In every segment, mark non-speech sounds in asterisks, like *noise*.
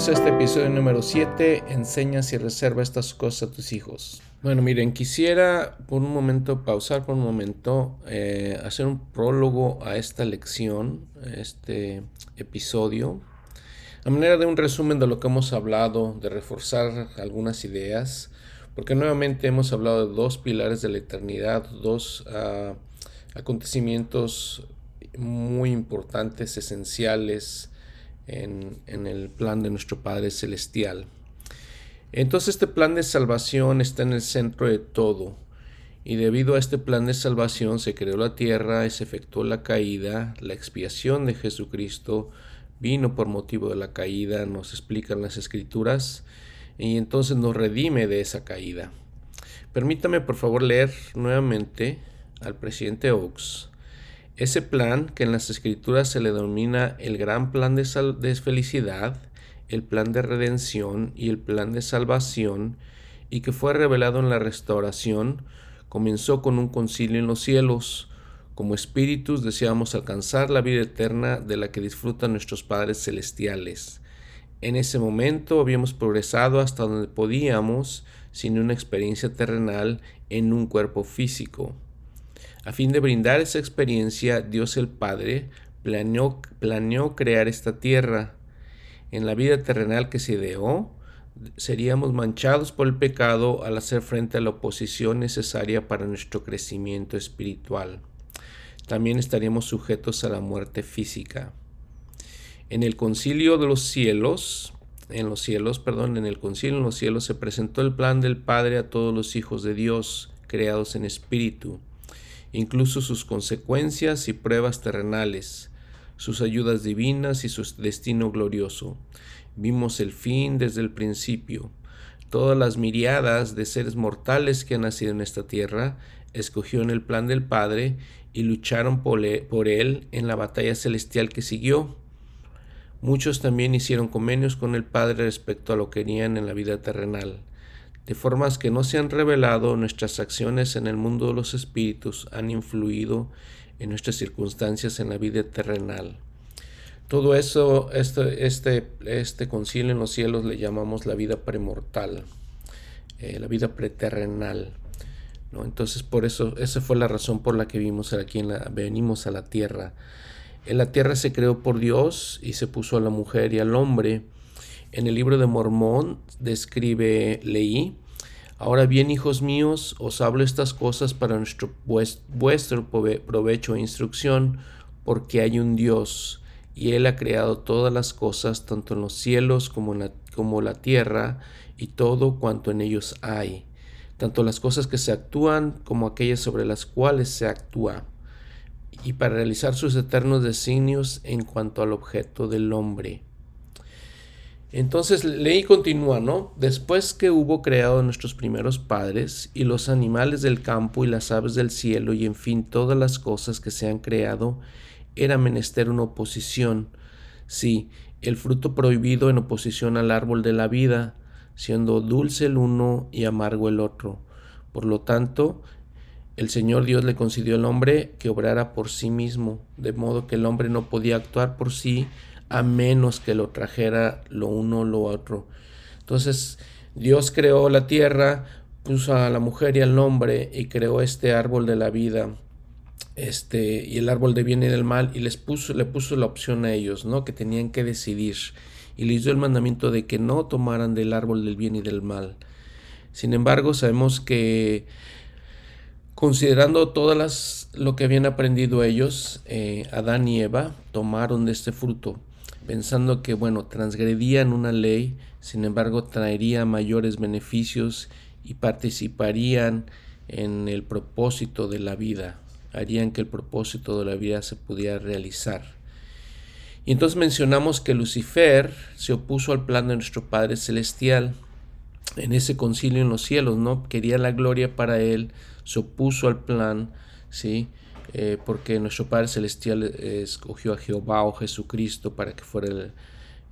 Bienvenidos este episodio número 7. Enseñas y reserva estas cosas a tus hijos. Bueno, miren, quisiera por un momento pausar por un momento, eh, hacer un prólogo a esta lección, este episodio, a manera de un resumen de lo que hemos hablado, de reforzar algunas ideas, porque nuevamente hemos hablado de dos pilares de la eternidad, dos uh, acontecimientos muy importantes, esenciales en, el plan de nuestro Padre Celestial. Entonces este plan de salvación está en el centro de todo. Y debido a este plan de salvación se creó la tierra y se efectuó la caída, la expiación de Jesucristo vino por motivo de la caída, nos explican las escrituras, y entonces nos redime de esa caída. Permítame por favor leer nuevamente al presidente Oaks ese plan que en las escrituras se le denomina el gran plan de, de felicidad, el plan de redención y el plan de salvación, y que fue revelado en la restauración, comenzó con un concilio en los cielos. Como espíritus deseamos alcanzar la vida eterna de la que disfrutan nuestros padres celestiales. En ese momento habíamos progresado hasta donde podíamos, sin una experiencia terrenal, en un cuerpo físico. A fin de brindar esa experiencia, Dios el Padre planeó, planeó crear esta tierra. En la vida terrenal que se ideó, seríamos manchados por el pecado al hacer frente a la oposición necesaria para nuestro crecimiento espiritual. También estaríamos sujetos a la muerte física. En el concilio de los cielos, en los cielos, perdón, en el concilio en los cielos se presentó el plan del Padre a todos los hijos de Dios, creados en espíritu incluso sus consecuencias y pruebas terrenales, sus ayudas divinas y su destino glorioso. Vimos el fin desde el principio. Todas las miriadas de seres mortales que han nacido en esta tierra escogió en el plan del Padre y lucharon por él en la batalla celestial que siguió. Muchos también hicieron convenios con el Padre respecto a lo que querían en la vida terrenal. De formas que no se han revelado, nuestras acciones en el mundo de los espíritus han influido en nuestras circunstancias en la vida terrenal. Todo eso, este, este, este concilio en los cielos le llamamos la vida premortal, eh, la vida preterrenal. ¿no? Entonces, por eso, esa fue la razón por la que vimos aquí venimos a la tierra. En la tierra se creó por Dios y se puso a la mujer y al hombre en el libro de Mormón describe, leí, Ahora bien, hijos míos, os hablo estas cosas para nuestro, vuestro provecho e instrucción, porque hay un Dios, y Él ha creado todas las cosas, tanto en los cielos como en la, como la tierra, y todo cuanto en ellos hay, tanto las cosas que se actúan como aquellas sobre las cuales se actúa, y para realizar sus eternos designios en cuanto al objeto del hombre entonces leí continúa, ¿no? Después que hubo creado nuestros primeros padres y los animales del campo y las aves del cielo y en fin todas las cosas que se han creado, era menester una oposición. Sí, el fruto prohibido en oposición al árbol de la vida, siendo dulce el uno y amargo el otro. Por lo tanto, el Señor Dios le concedió al hombre que obrara por sí mismo, de modo que el hombre no podía actuar por sí, a menos que lo trajera lo uno o lo otro. Entonces Dios creó la tierra, puso a la mujer y al hombre y creó este árbol de la vida este y el árbol de bien y del mal y les puso le puso la opción a ellos, ¿no? que tenían que decidir y les dio el mandamiento de que no tomaran del árbol del bien y del mal. Sin embargo, sabemos que considerando todas las lo que habían aprendido ellos, eh, Adán y Eva tomaron de este fruto pensando que, bueno, transgredían una ley, sin embargo, traería mayores beneficios y participarían en el propósito de la vida, harían que el propósito de la vida se pudiera realizar. Y entonces mencionamos que Lucifer se opuso al plan de nuestro Padre Celestial en ese concilio en los cielos, ¿no? Quería la gloria para él, se opuso al plan, ¿sí? Eh, porque nuestro Padre Celestial escogió a Jehová o Jesucristo para que fuera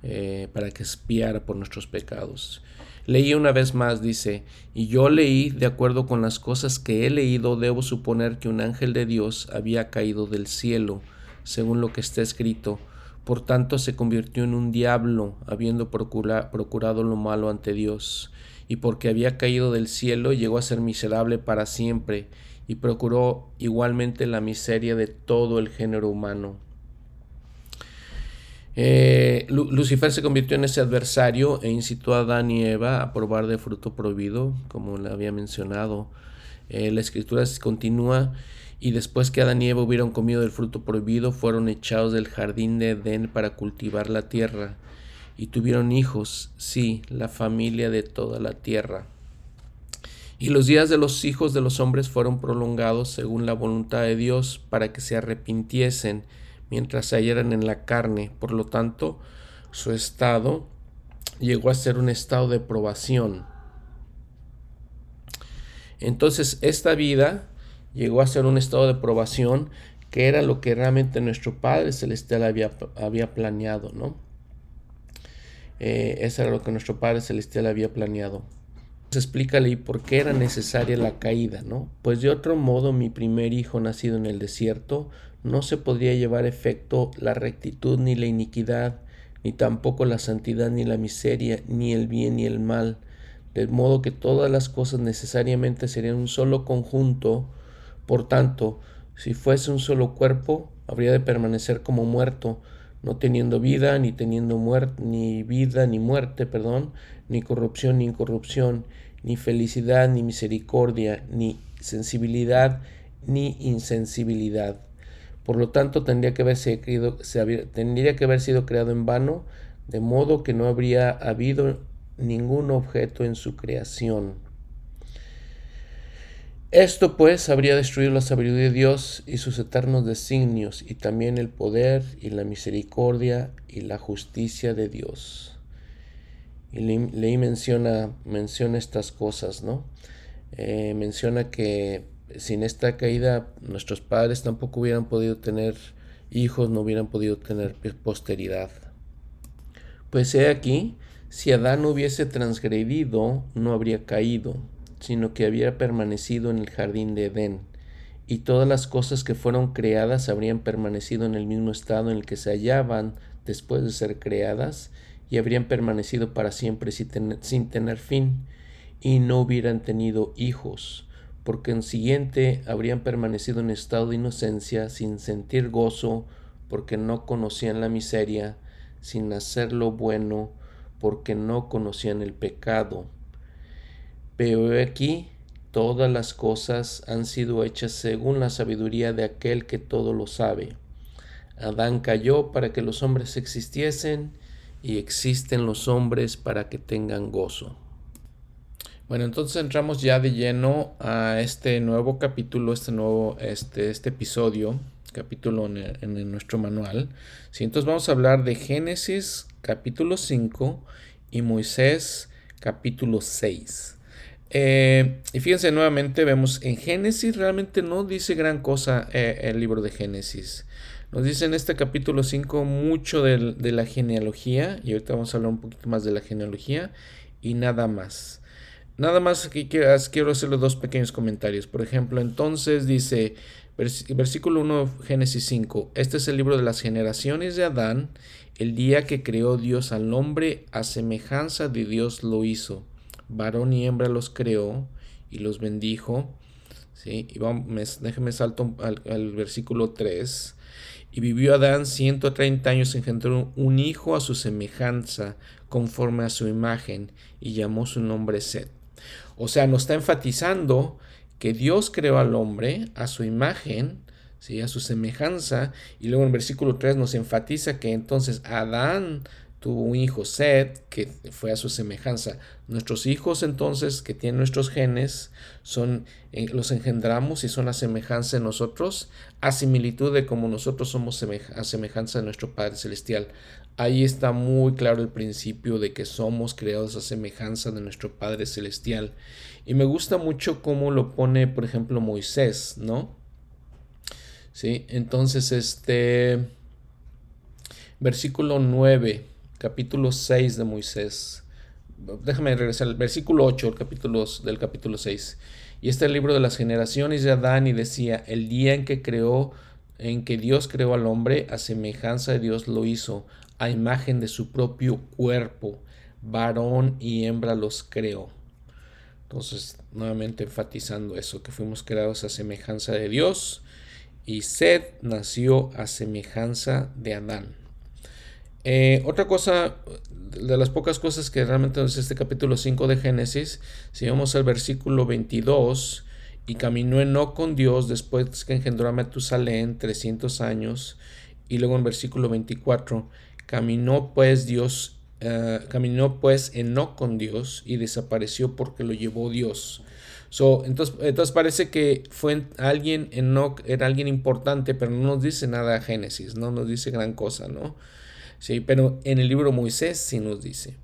eh, para que espiara por nuestros pecados. Leí una vez más, dice, y yo leí, de acuerdo con las cosas que he leído, debo suponer que un ángel de Dios había caído del cielo, según lo que está escrito, Por tanto se convirtió en un diablo, habiendo procurado lo malo ante Dios, y porque había caído del cielo llegó a ser miserable para siempre, y procuró igualmente la miseria de todo el género humano. Eh, Lucifer se convirtió en ese adversario e incitó a Adán y Eva a probar de fruto prohibido, como le había mencionado. Eh, la escritura continúa y después que Adán y Eva hubieron comido del fruto prohibido, fueron echados del jardín de Edén para cultivar la tierra, y tuvieron hijos, sí, la familia de toda la tierra. Y los días de los hijos de los hombres fueron prolongados según la voluntad de Dios para que se arrepintiesen mientras se hallaran en la carne. Por lo tanto, su estado llegó a ser un estado de probación. Entonces, esta vida llegó a ser un estado de probación que era lo que realmente nuestro Padre Celestial había, planeado, ¿no? Eh, eso era lo que nuestro Padre Celestial había planeado. Explícale por qué era necesaria la caída, ¿no? Pues de otro modo mi primer hijo nacido en el desierto no se podría llevar efecto la rectitud ni la iniquidad, ni tampoco la santidad ni la miseria, ni el bien ni el mal, de modo que todas las cosas necesariamente serían un solo conjunto, por tanto, si fuese un solo cuerpo, habría de permanecer como muerto, no teniendo vida, ni teniendo muerte, ni vida, ni muerte, perdón, ni corrupción, ni incorrupción, ni felicidad, ni misericordia, ni sensibilidad, ni insensibilidad. Por lo tanto, tendría que, haberse tendría que haber sido creado en vano, de modo que no habría habido ningún objeto en su creación. Esto pues habría destruido la sabiduría de Dios y sus eternos designios, y también el poder y la misericordia y la justicia de Dios. Y leí menciona, menciona estas cosas, ¿no? Eh, menciona que sin esta caída nuestros padres tampoco hubieran podido tener hijos, no hubieran podido tener posteridad. Pues he aquí, si Adán hubiese transgredido, no habría caído sino que había permanecido en el jardín de Edén, y todas las cosas que fueron creadas habrían permanecido en el mismo estado en el que se hallaban después de ser creadas, y habrían permanecido para siempre sin tener fin, y no hubieran tenido hijos, porque en siguiente habrían permanecido en estado de inocencia, sin sentir gozo, porque no conocían la miseria, sin hacer lo bueno, porque no conocían el pecado pero aquí todas las cosas han sido hechas según la sabiduría de aquel que todo lo sabe. Adán cayó para que los hombres existiesen y existen los hombres para que tengan gozo. Bueno, entonces entramos ya de lleno a este nuevo capítulo, este nuevo, este, este episodio, capítulo en, nuestro manual. Sí, entonces vamos a hablar de Génesis capítulo 5 y Moisés capítulo 6. Eh, y fíjense nuevamente, vemos en Génesis realmente no dice gran cosa eh, el libro de Génesis. Nos dice en este capítulo 5 mucho de, la genealogía, y ahorita vamos a hablar un poquito más de la genealogía, y nada más. Nada más que quiero, hacerle dos pequeños comentarios. Por ejemplo, entonces dice, versículo 1, Génesis 5, este es el libro de las generaciones de Adán, el día que creó Dios al hombre, a semejanza de Dios lo hizo varón y hembra los creó y los bendijo. ¿sí? Y vamos, déjeme salto al, versículo 3. Y vivió Adán 130 años, engendró un hijo a su semejanza, conforme a su imagen, y llamó su nombre Set. O sea, nos está enfatizando que Dios creó al hombre a su imagen, ¿sí? a su semejanza, y luego en versículo 3 nos enfatiza que entonces Adán tuvo un hijo, Seth, que fue a su semejanza. Nuestros hijos entonces, que tienen nuestros genes, son, eh, los engendramos y son a semejanza de nosotros, a similitud de como nosotros somos a semejanza de nuestro Padre Celestial. Ahí está muy claro el principio de que somos creados a semejanza de nuestro Padre Celestial. Y me gusta mucho cómo lo pone, por ejemplo, Moisés, ¿no? Sí, entonces este versículo 9 capítulo 6 de Moisés. Déjame regresar al versículo 8 capítulo, del capítulo 6. Y este es el libro de las generaciones de Adán y decía, el día en que creó, en que Dios creó al hombre, a semejanza de Dios lo hizo, a imagen de su propio cuerpo, varón y hembra los creó. Entonces, nuevamente enfatizando eso, que fuimos creados a semejanza de Dios y Sed nació a semejanza de Adán. Eh, otra cosa, de las pocas cosas que realmente es este capítulo 5 de Génesis, si vamos al versículo 22, y caminó Enoch con Dios después que engendró a Metusalén 300 años, y luego en versículo 24, caminó pues Dios, uh, caminó pues Enoch con Dios y desapareció porque lo llevó Dios. So, entonces, entonces parece que fue alguien, Enoch era alguien importante, pero no nos dice nada a Génesis, no nos dice gran cosa, ¿no? Sí, pero en el libro Moisés sí nos dice.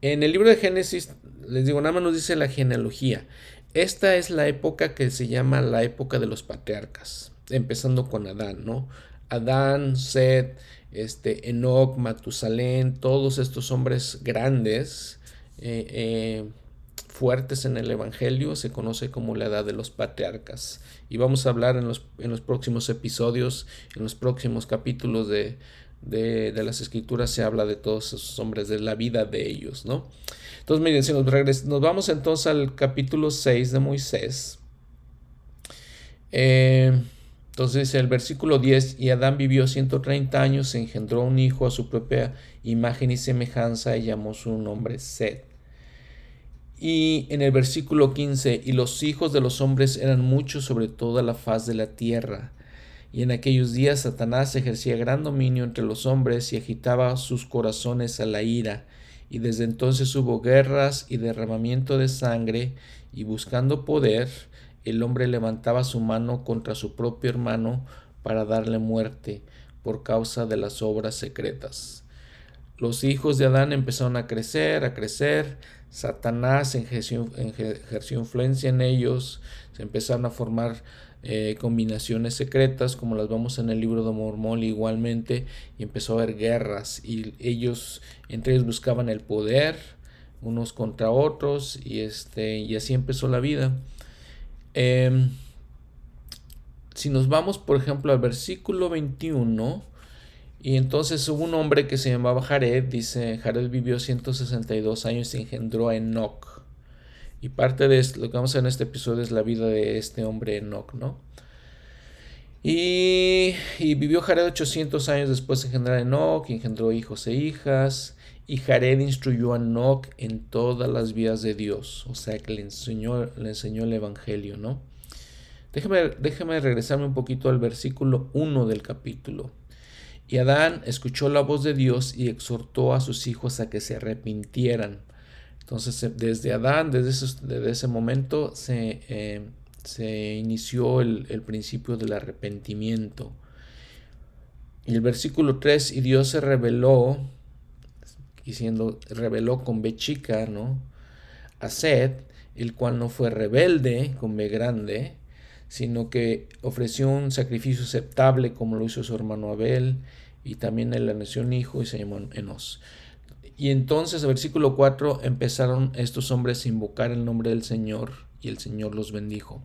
En el libro de Génesis, les digo, nada más nos dice la genealogía. Esta es la época que se llama la época de los patriarcas, empezando con Adán, ¿no? Adán, Seth, este, Enoch, Matusalén, todos estos hombres grandes, eh, eh, fuertes en el Evangelio, se conoce como la edad de los patriarcas. Y vamos a hablar en los, en los próximos episodios, en los próximos capítulos de, de, las escrituras se habla de todos esos hombres, de la vida de ellos, ¿no? Entonces, miren, si nos, nos vamos entonces al capítulo 6 de Moisés. Eh, entonces el versículo 10, y Adán vivió 130 años, engendró un hijo a su propia imagen y semejanza y llamó su nombre Seth. Y en el versículo 15, y los hijos de los hombres eran muchos sobre toda la faz de la tierra y en aquellos días Satanás ejercía gran dominio entre los hombres y agitaba sus corazones a la ira, y desde entonces hubo guerras y derramamiento de sangre, y buscando poder, el hombre levantaba su mano contra su propio hermano para darle muerte por causa de las obras secretas. Los hijos de Adán empezaron a crecer, a crecer, Satanás ejerció, influencia en ellos, se empezaron a formar eh, combinaciones secretas como las vemos en el libro de Mormón igualmente y empezó a haber guerras y ellos entre ellos buscaban el poder unos contra otros y este y así empezó la vida. Em, si nos vamos por ejemplo al versículo 21 y entonces hubo un hombre que se llamaba Jared dice Jared vivió 162 años y engendró a Enoch y parte de lo que vamos a ver en este episodio es la vida de este hombre Enoch, ¿no? Y, vivió Jared 800 años después de engendrar a Enoch, y engendró hijos e hijas. Y Jared instruyó a Enoch en todas las vías de Dios, o sea que le enseñó, le enseñó el Evangelio, ¿no? Déjeme, déjeme regresarme un poquito al versículo 1 del capítulo. Y Adán escuchó la voz de Dios y exhortó a sus hijos a que se arrepintieran entonces, desde Adán, desde ese, momento, eh, se, inició el, el, principio del arrepentimiento. Y el versículo 3, y Dios se reveló, diciendo, reveló con B chica, ¿no? A Seth, el cual no fue rebelde con B grande, sino que ofreció un sacrificio aceptable como lo hizo su hermano Abel, y también él nació un hijo y se llamó Enos. Y entonces, versículo 4, empezaron estos hombres a invocar el nombre del Señor y el Señor los bendijo.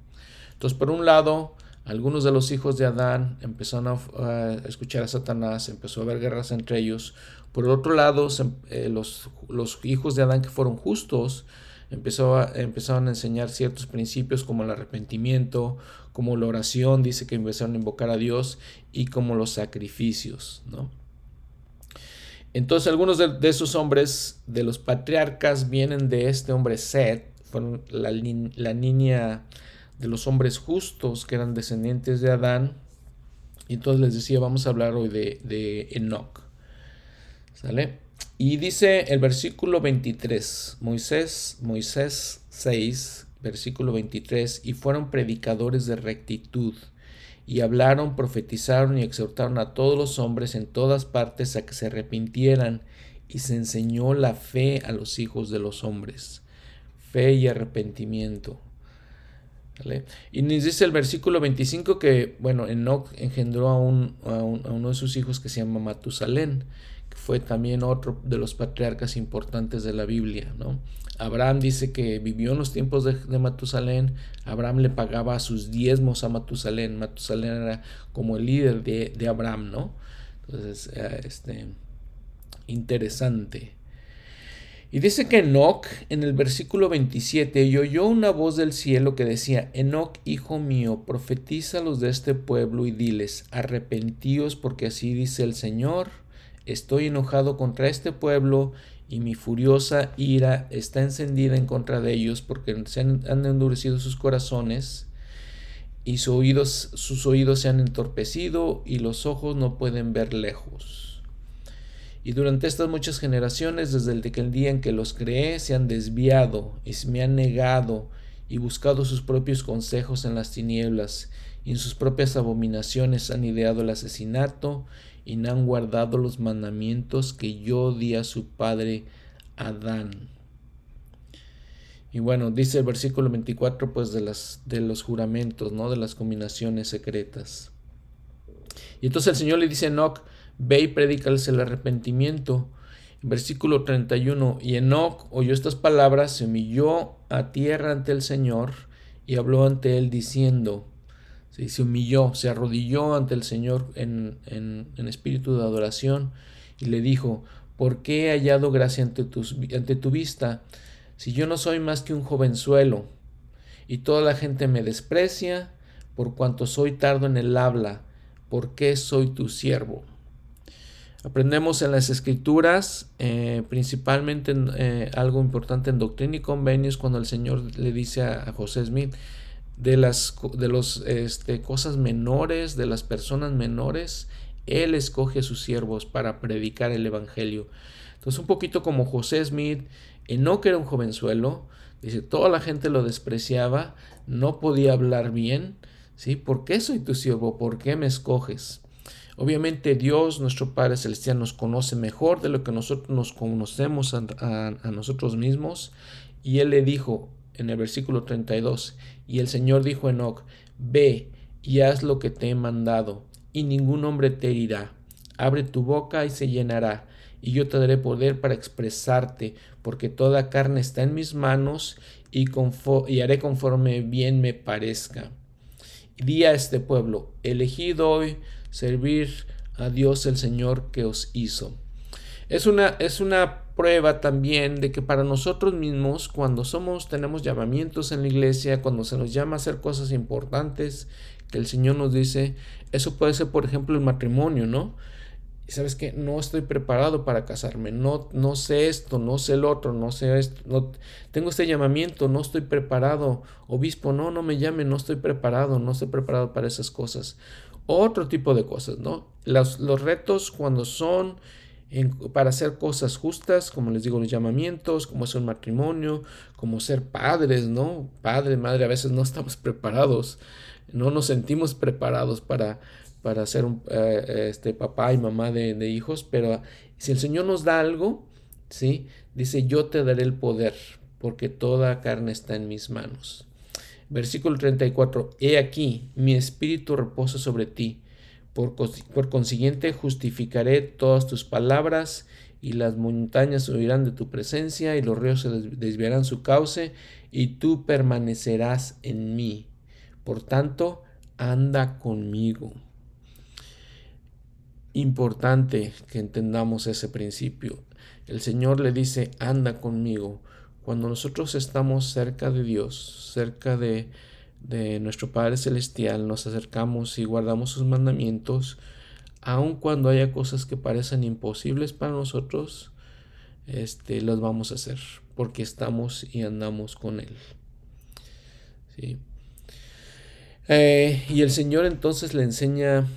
Entonces, por un lado, algunos de los hijos de Adán empezaron a, escuchar a Satanás, empezó a haber guerras entre ellos. Por otro lado, eh, los, los, hijos de Adán que fueron justos empezaron a enseñar ciertos principios como el arrepentimiento, como la oración, dice que empezaron a invocar a Dios, y como los sacrificios, ¿no? Entonces algunos de, esos hombres, de los patriarcas, vienen de este hombre Seth, fueron la, la niña de los hombres justos que eran descendientes de Adán. Y entonces les decía, vamos a hablar hoy de, de Enoch. ¿Sale? Y dice el versículo 23, Moisés, Moisés 6, versículo 23, y fueron predicadores de rectitud y hablaron, profetizaron y exhortaron a todos los hombres en todas partes a que se arrepintieran, y se enseñó la fe a los hijos de los hombres. Fe y arrepentimiento. Y nos dice el versículo 25 que, bueno, Enoch engendró a, un, a, uno de sus hijos que se llama Matusalén, que fue también otro de los patriarcas importantes de la Biblia, ¿no? Abraham dice que vivió en los tiempos de, Matusalén. Abraham le pagaba sus diezmos a Matusalén. Matusalén era como el líder de, Abraham, ¿no? Entonces, eh, este, interesante. Y dice que Enoch, en el versículo 27, y oyó una voz del cielo que decía, Enoch, hijo mío, profetiza los de este pueblo y diles, arrepentíos porque así dice el Señor, estoy enojado contra este pueblo y mi furiosa ira está encendida en contra de ellos porque se han, endurecido sus corazones y sus oídos, sus oídos se han entorpecido y los ojos no pueden ver lejos. Y durante estas muchas generaciones, desde el, día en que los creé, se han desviado y se me han negado y buscado sus propios consejos en las tinieblas, y en sus propias abominaciones han ideado el asesinato y no han guardado los mandamientos que yo di a su padre Adán. Y bueno, dice el versículo 24 pues de, las, de los juramentos, ¿no? De las combinaciones secretas. Y entonces el Señor le dice a Enoch, ve y predícales el arrepentimiento. Versículo 31, y Enoch oyó estas palabras, se humilló a tierra ante el Señor y habló ante él diciendo, se humilló, se arrodilló ante el Señor en, espíritu de adoración y le dijo, ¿por qué he hallado gracia ante, ante tu vista si yo no soy más que un jovenzuelo y toda la gente me desprecia por cuanto soy tardo en el habla? ¿Por qué soy tu siervo? Aprendemos en las escrituras, eh, principalmente eh, algo importante en Doctrina y Convenios, cuando el Señor le dice a José Smith, de las de los, este, cosas menores, de las personas menores, Él escoge a sus siervos para predicar el Evangelio. Entonces, un poquito como José Smith, que era un jovenzuelo, dice, toda la gente lo despreciaba, no podía hablar bien, ¿sí? ¿Por qué soy tu siervo? ¿Por qué me escoges? Obviamente Dios, nuestro Padre Celestial, nos conoce mejor de lo que nosotros nos conocemos a, a nosotros mismos. Y Él le dijo, en el versículo 32. Y el Señor dijo a Enoch, ve y haz lo que te he mandado, y ningún hombre te herirá. Abre tu boca y se llenará, y yo te daré poder para expresarte, porque toda carne está en mis manos, y, haré conforme bien me parezca. Y di a este pueblo, elegido hoy servir a Dios el Señor que os hizo. Es una, es una prueba también de que para nosotros mismos, cuando somos, tenemos llamamientos en la iglesia, cuando se nos llama a hacer cosas importantes, que el Señor nos dice, eso puede ser, por ejemplo, el matrimonio, ¿no? Y sabes que no estoy preparado para casarme, no, no sé esto, no sé el otro, no sé esto, no, tengo este llamamiento, no estoy preparado. Obispo, no, no me llame, no estoy preparado, no estoy preparado para esas cosas. Otro tipo de cosas, ¿no? Los, los retos cuando son para hacer cosas justas, como les digo, los llamamientos, como ser un matrimonio, como ser padres, ¿no? Padre, madre, a veces no estamos *laughs* preparados, no nos sentimos preparados para, para ser un, eh, este, papá y mamá de, de, hijos, pero si el Señor nos da algo, ¿sí? Dice, yo te daré el poder, porque toda carne está en mis manos. Versículo 34, he aquí, mi espíritu reposa sobre ti por, consiguiente, justificaré todas tus palabras, y las montañas huirán de tu presencia, y los ríos se desviarán su cauce, y tú permanecerás en mí. Por tanto, anda conmigo. Importante que entendamos ese principio. El Señor le dice, anda conmigo. Cuando nosotros estamos cerca de Dios, cerca de, de nuestro Padre Celestial, nos acercamos y guardamos sus mandamientos, aun cuando haya cosas que parecen imposibles para nosotros, este, las vamos a hacer, porque estamos y andamos con Él. Eh, y el Señor entonces le enseña,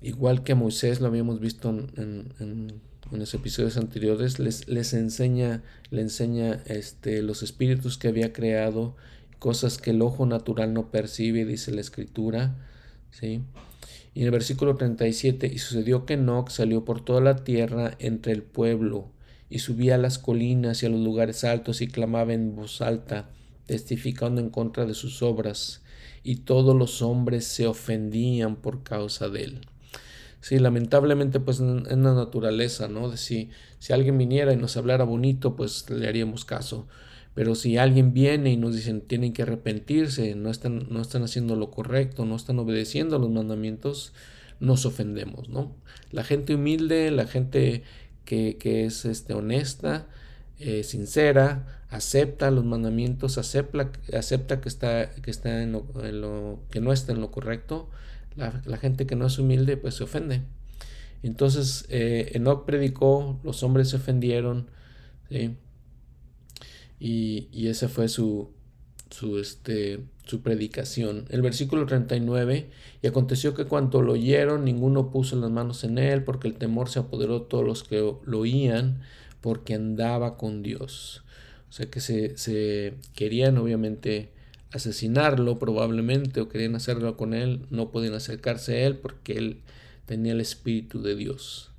igual que a Moisés lo habíamos visto en, en, los episodios anteriores, les, les enseña, le enseña este, los espíritus que había creado cosas que el ojo natural no percibe, dice la escritura. ¿sí? Y en el versículo 37, y sucedió que Enoch salió por toda la tierra entre el pueblo, y subía a las colinas y a los lugares altos y clamaba en voz alta, testificando en contra de sus obras, y todos los hombres se ofendían por causa de él. Sí, lamentablemente pues es la naturaleza, ¿no? De si alguien viniera y nos hablara bonito, pues le haríamos caso. Pero si alguien viene y nos dicen tienen que arrepentirse, no están, no están haciendo lo correcto, no están obedeciendo los mandamientos, nos ofendemos, ¿no? La gente humilde, la gente que, es este, honesta, eh, sincera, acepta los mandamientos, acepta, acepta que, está, que, está en lo, que no está en lo correcto, la, gente que no es humilde pues se ofende. Entonces eh, Enoch predicó, los hombres se ofendieron, ¿sí? Y, esa fue su, su, este, su predicación. El versículo 39, y aconteció que cuando lo oyeron, ninguno puso las manos en él, porque el temor se apoderó de todos los que lo oían, porque andaba con Dios. O sea que se, se querían obviamente asesinarlo probablemente o querían hacerlo con él, no podían acercarse a él porque él tenía el Espíritu de Dios.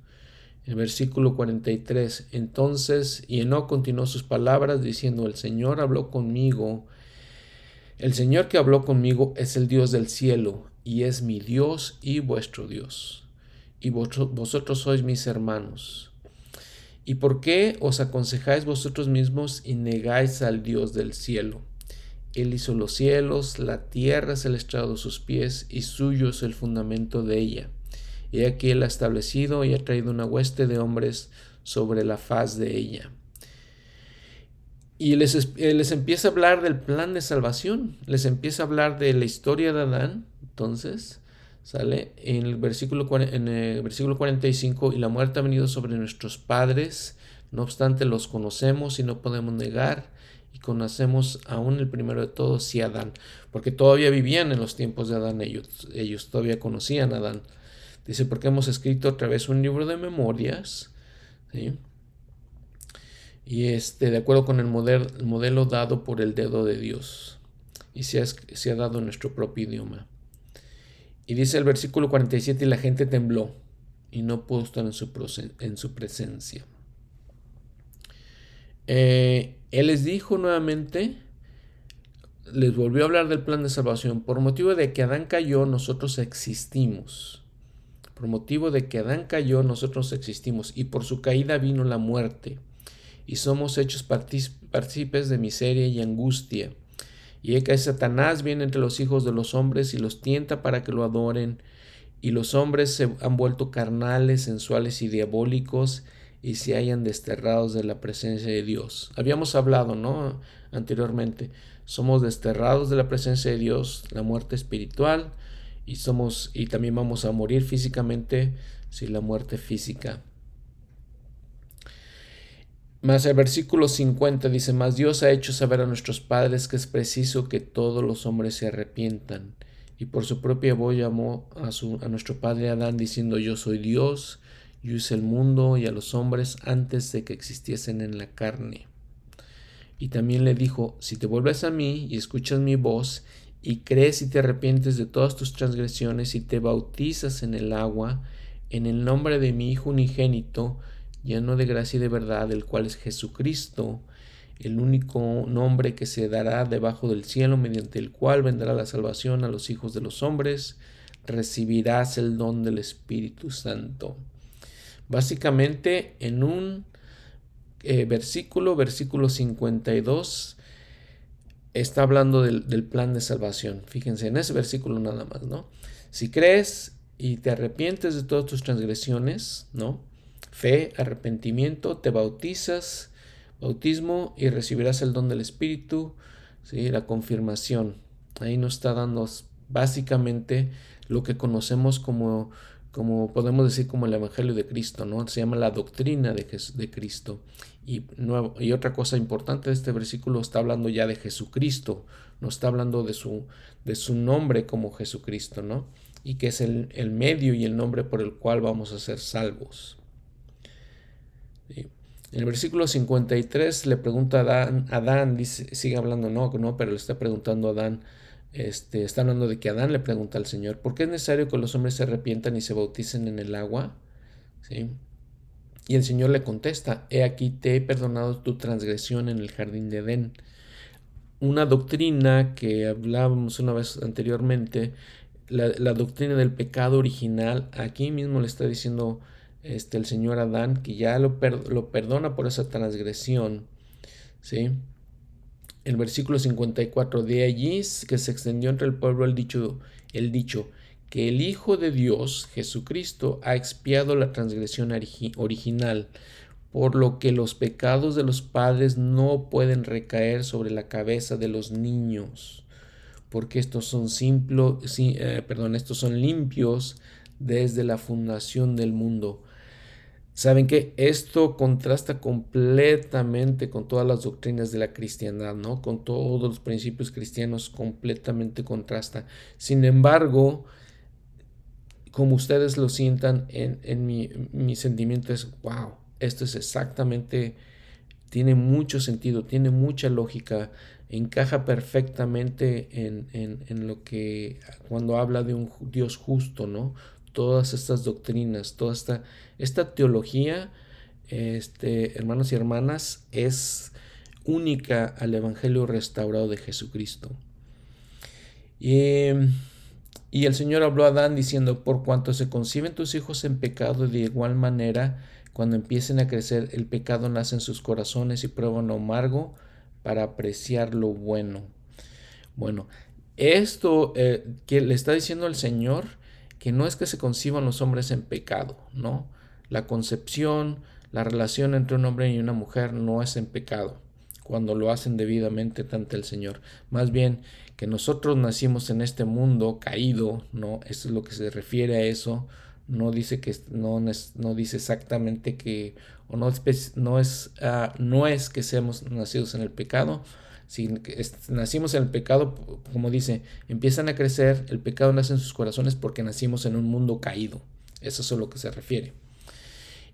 El versículo 43, entonces, y no continuó sus palabras diciendo, el Señor habló conmigo, el Señor que habló conmigo es el Dios del cielo, y es mi Dios y vuestro Dios, y vosotros sois mis hermanos. ¿Y por qué os aconsejáis vosotros mismos y negáis al Dios del cielo? Él hizo los cielos, la tierra es el estrado de sus pies, y suyo es el fundamento de ella. Y aquí él ha establecido y ha traído una hueste de hombres sobre la faz de ella. Y les, eh, les, empieza a hablar del plan de salvación, les empieza a hablar de la historia de Adán, entonces, sale en el versículo, en el versículo 45, y la muerte ha venido sobre nuestros padres, no obstante los conocemos y no podemos negar, y conocemos aún el primero de todos, sí Adán, porque todavía vivían en los tiempos de Adán, ellos, ellos todavía conocían a Adán. Dice, porque hemos escrito otra vez un libro de memorias, y este, de acuerdo con el modelo, dado por el dedo de Dios, y se ha, se ha dado nuestro propio idioma. Y dice el versículo 47, y la gente tembló y no pudo estar en su, en su presencia. Eh, él les dijo nuevamente, les volvió a hablar del plan de salvación, por motivo de que Adán cayó, nosotros existimos. Por motivo de que Adán cayó, nosotros existimos, y por su caída vino la muerte y somos hechos partícipes de miseria y angustia. Y que Satanás viene entre los hijos de los hombres y los tienta para que lo adoren, y los hombres se han vuelto carnales, sensuales y diabólicos, y se hayan desterrados de la presencia de Dios. Habíamos hablado, ¿no? Anteriormente, somos desterrados de la presencia de Dios, la muerte espiritual, y somos, y también vamos a morir físicamente, si la muerte física. Más el versículo 50 dice, más Dios ha hecho saber a nuestros padres que es preciso que todos los hombres se arrepientan. Y por su propia voz llamó a, su, a nuestro padre Adán diciendo, yo soy Dios, yo hice el mundo y a los hombres antes de que existiesen en la carne. Y también le dijo, si te vuelves a mí y escuchas mi voz, y crees y te arrepientes de todas tus transgresiones y te bautizas en el agua, en el nombre de mi Hijo unigénito, lleno de gracia y de verdad, el cual es Jesucristo, el único nombre que se dará debajo del cielo, mediante el cual vendrá la salvación a los hijos de los hombres, recibirás el don del Espíritu Santo. Básicamente, en un eh, versículo, versículo 52, está hablando del, plan de salvación. Fíjense, en ese versículo nada más, ¿no? Si crees y te arrepientes de todas tus transgresiones, ¿no? fe, arrepentimiento, te bautizas, bautismo y recibirás el don del Espíritu, ¿sí? la confirmación. Ahí nos está dando básicamente lo que conocemos como, como podemos decir como el Evangelio de Cristo, ¿no? Se llama la doctrina de, de Cristo. Y, nuevo, y otra cosa importante de este versículo está hablando ya de Jesucristo, no está hablando de su, de su nombre como Jesucristo, ¿no? Y que es el, el medio y el nombre por el cual vamos a ser salvos. En el versículo 53 le pregunta a Adán, Adán dice, sigue hablando, no, no, pero le está preguntando a Adán, este, está hablando de que Adán le pregunta al Señor, ¿por qué es necesario que los hombres se arrepientan y se bauticen en el agua? ¿Sí? Y el Señor le contesta, he aquí te he perdonado tu transgresión en el jardín de Edén. Una doctrina que hablábamos una vez anteriormente, la, doctrina del pecado original, aquí mismo le está diciendo este, el Señor Adán que ya lo, lo perdona por esa transgresión. ¿sí? El versículo 54, de allí que se extendió entre el pueblo el dicho, el dicho que el Hijo de Dios, Jesucristo, ha expiado la transgresión original, por lo que los pecados de los padres no pueden recaer sobre la cabeza de los niños, porque estos son, simples, eh, perdón, estos son limpios desde la fundación del mundo. Saben que esto contrasta completamente con todas las doctrinas de la cristiandad, ¿no? Con todos los principios cristianos completamente contrasta. Sin embargo, como ustedes lo sientan en, en mi, mi sentimiento es, wow, esto es exactamente, tiene mucho sentido, tiene mucha lógica, encaja perfectamente en, en, lo que cuando habla de un Dios justo, ¿no? Todas estas doctrinas, toda esta, esta teología, este, hermanos y hermanas, es única al Evangelio restaurado de Jesucristo. Y, y el Señor habló a Adán diciendo, por cuanto se conciben tus hijos en pecado, de igual manera cuando empiecen a crecer, el pecado nace en sus corazones y prueban lo amargo para apreciar lo bueno. Bueno, esto eh, que le está diciendo el Señor, que no es que se conciban los hombres en pecado, ¿no? La concepción, la relación entre un hombre y una mujer no es en pecado, cuando lo hacen debidamente ante el Señor. Más bien, que nosotros nacimos en este mundo caído, ¿no? Eso es lo que se refiere a eso, no dice que no, no dice exactamente que o no, no es ah, no es que seamos nacidos en el pecado que nacimos en el pecado como dice empiezan a crecer el pecado nace en sus corazones porque nacimos en un mundo caído eso es a lo que se refiere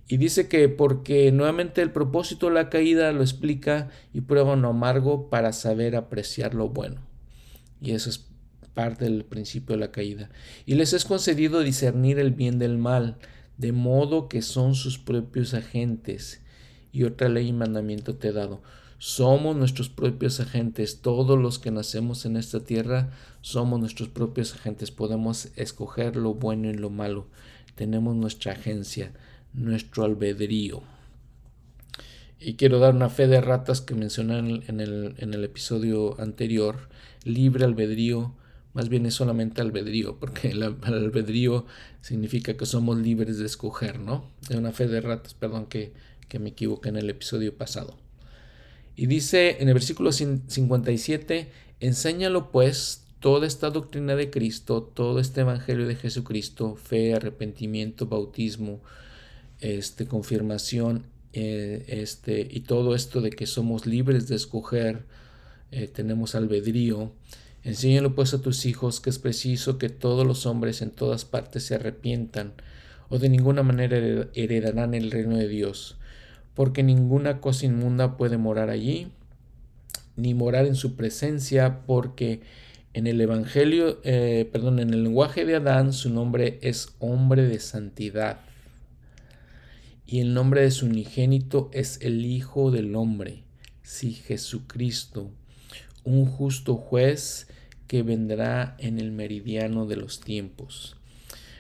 y dice que porque nuevamente el propósito de la caída lo explica y prueba lo amargo para saber apreciar lo bueno y eso es parte del principio de la caída. Y les es concedido discernir el bien del mal, de modo que son sus propios agentes. Y otra ley y mandamiento te he dado. Somos nuestros propios agentes. Todos los que nacemos en esta tierra somos nuestros propios agentes. Podemos escoger lo bueno y lo malo. Tenemos nuestra agencia, nuestro albedrío. Y quiero dar una fe de ratas que mencioné en el, en el episodio anterior. Libre albedrío más bien es solamente albedrío, porque el, albedrío significa que somos libres de escoger, ¿no? De una fe de ratas, perdón que, que me equivoqué en el episodio pasado. Y dice en el versículo 57, enséñalo pues toda esta doctrina de Cristo, todo este evangelio de Jesucristo, fe, arrepentimiento, bautismo, este, confirmación, eh, este, y todo esto de que somos libres de escoger, eh, tenemos albedrío, Enséñalo pues a tus hijos que es preciso que todos los hombres en todas partes se arrepientan, o de ninguna manera heredarán el reino de Dios, porque ninguna cosa inmunda puede morar allí, ni morar en su presencia, porque en el Evangelio, eh, perdón, en el lenguaje de Adán, su nombre es hombre de santidad, y el nombre de su unigénito es el Hijo del Hombre, sí, Jesucristo un justo juez que vendrá en el meridiano de los tiempos.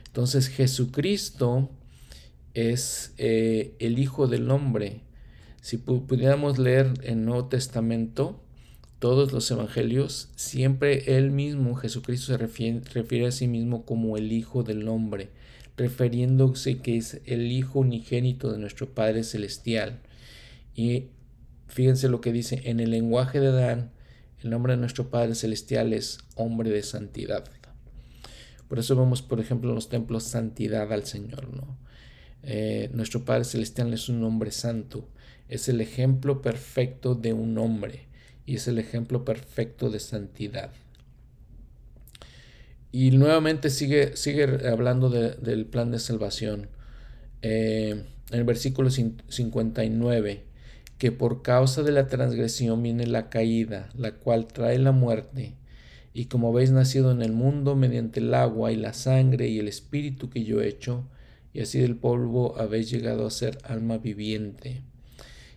Entonces Jesucristo es eh, el Hijo del Hombre. Si pudiéramos leer el Nuevo Testamento, todos los evangelios, siempre él mismo, Jesucristo, se refiere, refiere, a sí mismo como el Hijo del Hombre, refiriéndose que es el Hijo unigénito de nuestro Padre Celestial. Y fíjense lo que dice, en el lenguaje de Adán, el nombre de nuestro Padre Celestial es hombre de santidad. Por eso vemos, por ejemplo, en los templos santidad al Señor, ¿no? Eh, nuestro Padre Celestial es un hombre santo, es el ejemplo perfecto de un hombre y es el ejemplo perfecto de santidad. Y nuevamente sigue, sigue hablando del plan de salvación. Eh, en el versículo 59 que por causa de la transgresión viene la caída, la cual trae la muerte. Y como habéis nacido en el mundo mediante el agua y la sangre y el espíritu que yo he hecho, y así del polvo habéis llegado a ser alma viviente.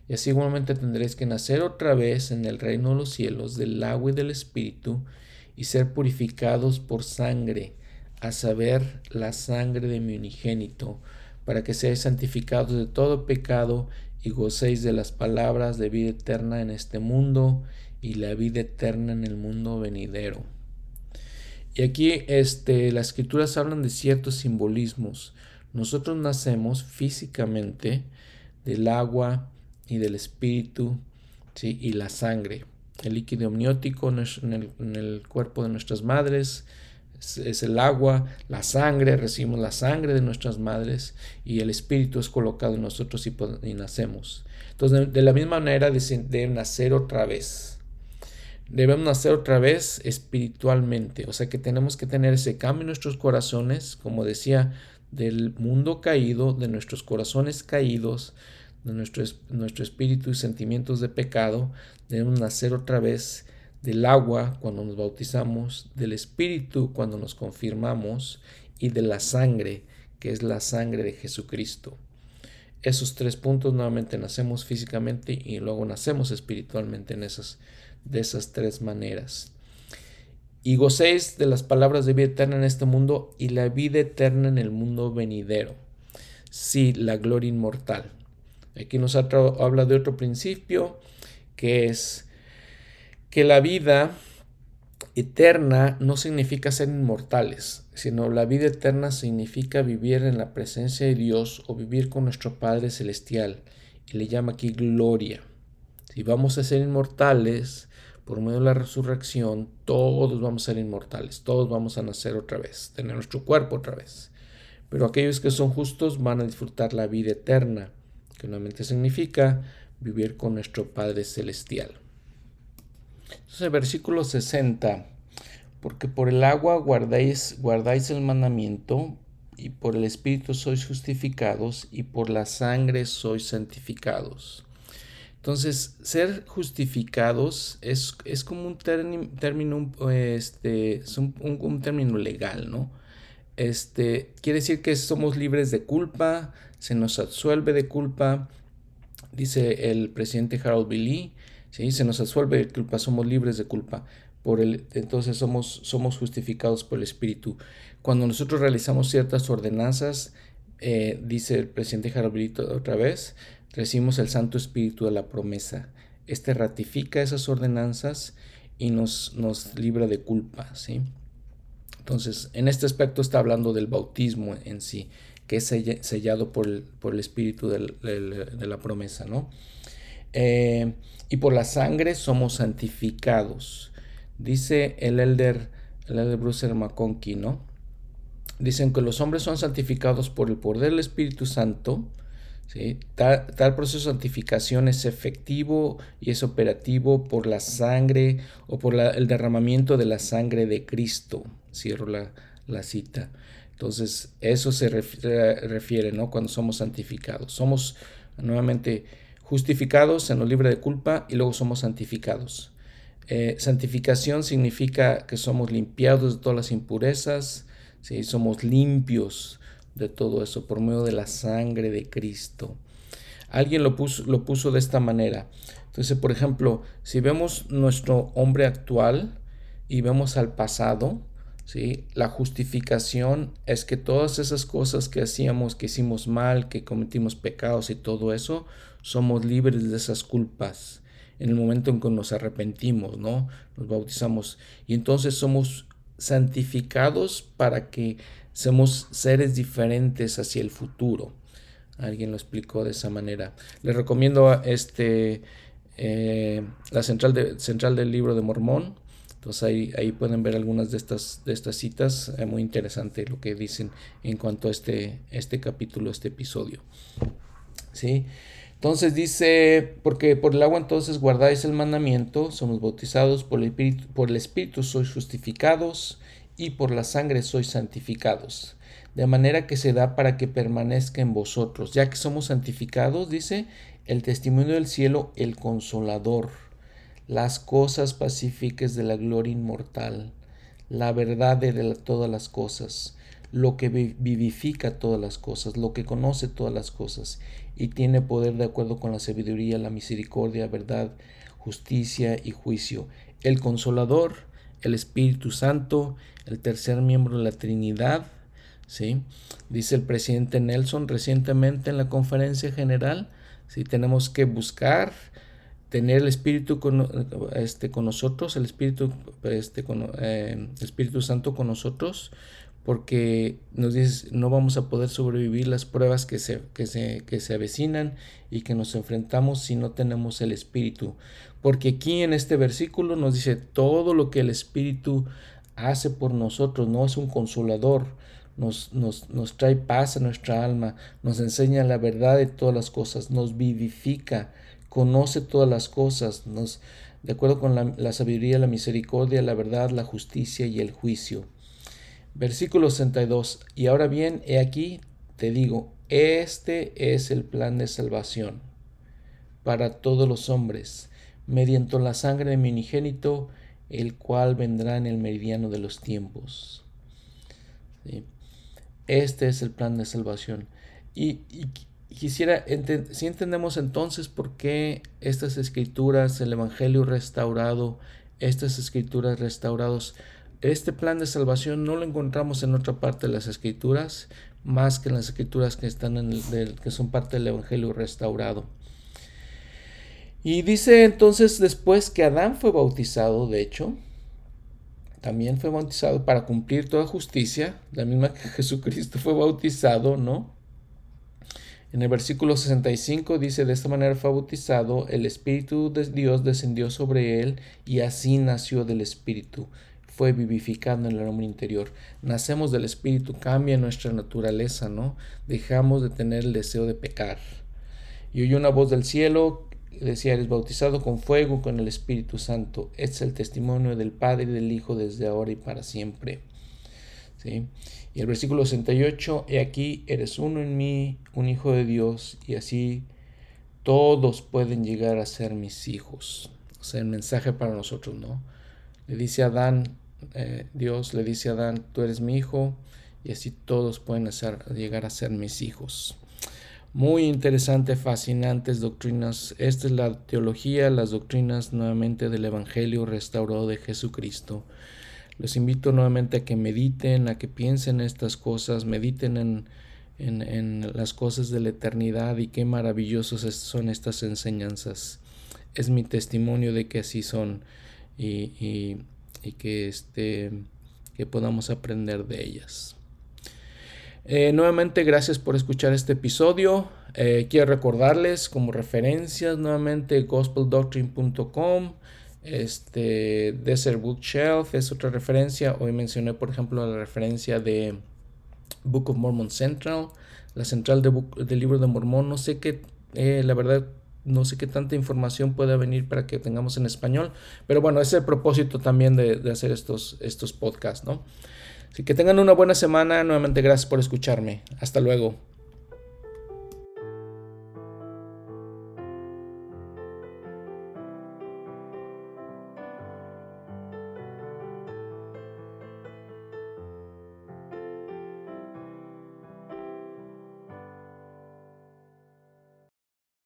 Y así igualmente tendréis que nacer otra vez en el reino de los cielos del agua y del espíritu, y ser purificados por sangre, a saber la sangre de mi unigénito, para que seáis santificados de todo pecado y gocéis de las palabras de vida eterna en este mundo y la vida eterna en el mundo venidero. Y aquí este, las escrituras hablan de ciertos simbolismos. Nosotros nacemos físicamente del agua y del espíritu y la sangre. El líquido amniótico en el, cuerpo de nuestras madres es, el agua, la sangre, recibimos la sangre de nuestras madres y el espíritu es colocado en nosotros y, nacemos. Entonces, de, la misma manera deben nacer otra vez. Debemos nacer otra vez espiritualmente, o sea que tenemos que tener ese cambio en nuestros corazones, como decía, del mundo caído, de nuestros corazones caídos, de nuestro, nuestro espíritu y sentimientos de pecado, debemos nacer otra vez del agua cuando nos bautizamos, del Espíritu cuando nos confirmamos y de la sangre, que es la sangre de Jesucristo. Esos tres puntos nuevamente nacemos físicamente y luego nacemos espiritualmente en esas, de esas tres maneras. Y gocéis de las palabras de vida eterna en este mundo y la vida eterna en el mundo venidero. Sí, la gloria inmortal. Aquí nos habla de otro principio que es que la vida eterna no significa ser inmortales, sino la vida eterna significa vivir en la presencia de Dios o vivir con nuestro Padre Celestial. Y le llama aquí gloria. Si vamos a ser inmortales, por medio de la resurrección, todos vamos a ser inmortales, todos vamos a nacer otra vez, tener nuestro cuerpo otra vez. Pero aquellos que son justos van a disfrutar la vida eterna, que nuevamente significa vivir con nuestro Padre Celestial. Entonces, versículo 60, porque por el agua guardáis, guardáis el mandamiento, y por el Espíritu sois justificados, y por la sangre sois santificados. Entonces, ser justificados es, es como un término, este, un, término legal, ¿no? Este, quiere decir que somos libres de culpa, se nos absuelve de culpa, dice el presidente Harold Billy, ¿sí? Se nos absuelve de culpa, somos libres de culpa. Por el, entonces somos, somos justificados por el Espíritu. Cuando nosotros realizamos ciertas ordenanzas, eh, dice el presidente Jarabrito otra vez, recibimos el Santo Espíritu de la promesa. Este ratifica esas ordenanzas y nos, nos libra de culpa. ¿sí? Entonces, en este aspecto está hablando del bautismo en sí, que es sellado por el, por el Espíritu de la promesa. ¿no? Eh, y por la sangre somos santificados. Dice el elder, el elder Bruce McConkie, ¿no? Dicen que los hombres son santificados por el poder del Espíritu Santo. ¿Sí? Tal, proceso de santificación es efectivo y es operativo por la sangre o por el derramamiento de la sangre de Cristo. Cierro la, la cita. Entonces, eso se refiere, ¿no? Cuando somos santificados. Somos nuevamente justificados, se nos libre de culpa y luego somos santificados. Eh, santificación significa que somos limpiados de todas las impurezas, ¿sí? somos limpios de todo eso por medio de la sangre de Cristo. Alguien lo puso, lo puso de esta manera. Entonces, por ejemplo, si vemos nuestro hombre actual y vemos al pasado, ¿sí? La justificación es que todas esas cosas que hacíamos, que hicimos mal, que cometimos pecados y todo eso, somos libres de esas culpas en el momento en que nos arrepentimos, ¿no? Nos bautizamos y entonces somos santificados para que seamos seres diferentes hacia el futuro. Alguien lo explicó de esa manera. Les recomiendo este, eh, la central, de, central del libro de Mormón. Entonces ahí, ahí pueden ver algunas de estas, de estas citas. Es muy interesante lo que dicen en cuanto a este, este capítulo, este episodio. ¿Sí? Entonces dice, porque por el agua entonces guardáis el mandamiento, somos bautizados por el por el Espíritu sois justificados y por la sangre sois santificados. De manera que se da para que permanezca en vosotros, ya que somos santificados, dice, el testimonio del cielo, el consolador, las cosas pacíficas de la gloria inmortal, la verdad de todas las cosas, lo que vivifica todas las cosas, lo que conoce todas las cosas y tiene poder de acuerdo con la sabiduría, la misericordia, verdad, justicia y juicio. El consolador el Espíritu Santo, el tercer miembro de la Trinidad, ¿sí? Dice el presidente Nelson recientemente en la conferencia general, si tenemos que buscar tener el Espíritu con, este, con nosotros, el Espíritu, este, eh, Espíritu Santo con nosotros, porque nos dice no vamos a poder sobrevivir las pruebas que se, que, se, que se avecinan y que nos enfrentamos si no tenemos el Espíritu. Porque aquí en este versículo nos dice todo lo que el Espíritu hace por nosotros, no es un consolador, nos, nos, nos, trae paz a nuestra alma, nos enseña la verdad de todas las cosas, nos vivifica, conoce todas las cosas, nos, de acuerdo con la, sabiduría, la misericordia, la verdad, la justicia y el juicio. Versículo 62. Y ahora bien, he aquí, te digo, este es el plan de salvación para todos los hombres, mediante la sangre de mi unigénito, el cual vendrá en el meridiano de los tiempos. Este es el plan de salvación. Y, quisiera, si entendemos entonces por qué estas escrituras, el Evangelio restaurado, estas escrituras restaurados, este plan de salvación no lo encontramos en otra parte de las escrituras, más que en las escrituras que, están en el, que son parte del Evangelio restaurado. Y dice entonces después que Adán fue bautizado, de hecho, también fue bautizado para cumplir toda justicia, la misma que *laughs* Jesucristo fue bautizado, ¿no? En el versículo 65 dice, de esta manera fue bautizado, el Espíritu de Dios descendió sobre él y así nació del Espíritu, fue vivificado en el hombre interior. Nacemos del Espíritu, cambia nuestra naturaleza, ¿no? Dejamos de tener el deseo de pecar. Y oyó una voz del cielo decía, eres bautizado con fuego, con el Espíritu Santo. Es el testimonio del Padre y del Hijo desde ahora y para siempre. ¿Sí? Y el versículo 68, he aquí, eres uno en mí, un hijo de Dios, y así todos pueden llegar a ser mis hijos. O sea, el mensaje para nosotros, ¿no? Le dice a Adán, eh, Dios le dice a Adán, tú eres mi hijo, y así todos pueden llegar a ser mis hijos. Muy interesante, fascinantes doctrinas. Esta es la teología, las doctrinas nuevamente del Evangelio restaurado de Jesucristo. Los invito nuevamente a que mediten, a que piensen estas cosas, mediten en, en, las cosas de la eternidad y qué maravillosas son estas enseñanzas. Es mi testimonio de que así son y, y, que, este, que podamos aprender de ellas. Eh, nuevamente, gracias por escuchar este episodio. Eh, quiero recordarles como referencias nuevamente gospeldoctrine.com este, Desert Bookshelf es otra referencia. Hoy mencioné, por ejemplo, la referencia de Book of Mormon Central, la central del libro de Mormón. No sé qué, eh, la verdad, no sé qué tanta información pueda venir para que tengamos en español, pero bueno, es el propósito también de, de hacer estos, estos podcasts, ¿no? Así que tengan una buena semana. Nuevamente, gracias por escucharme. Hasta luego.